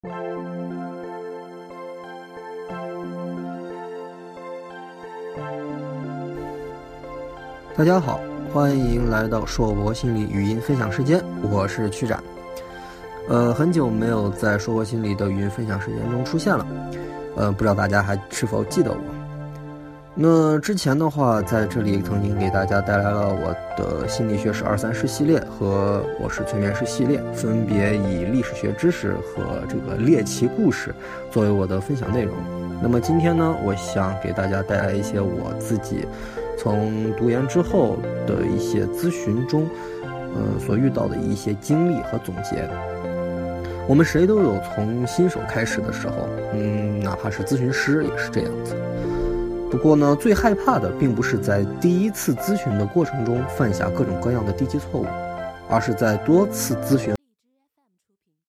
大家好，欢迎来到硕博心理语音分享时间，我是曲展。呃，很久没有在硕博心理的语音分享时间中出现了，呃，不知道大家还是否记得我？那之前的话，在这里曾经给大家带来了我的心理学是二三事系列和我是催眠师系列，分别以历史学知识和这个猎奇故事作为我的分享内容。那么今天呢，我想给大家带来一些我自己从读研之后的一些咨询中，呃，所遇到的一些经历和总结。我们谁都有从新手开始的时候，嗯，哪怕是咨询师也是这样子。不过呢，最害怕的并不是在第一次咨询的过程中犯下各种各样的低级错误，而是在多次咨询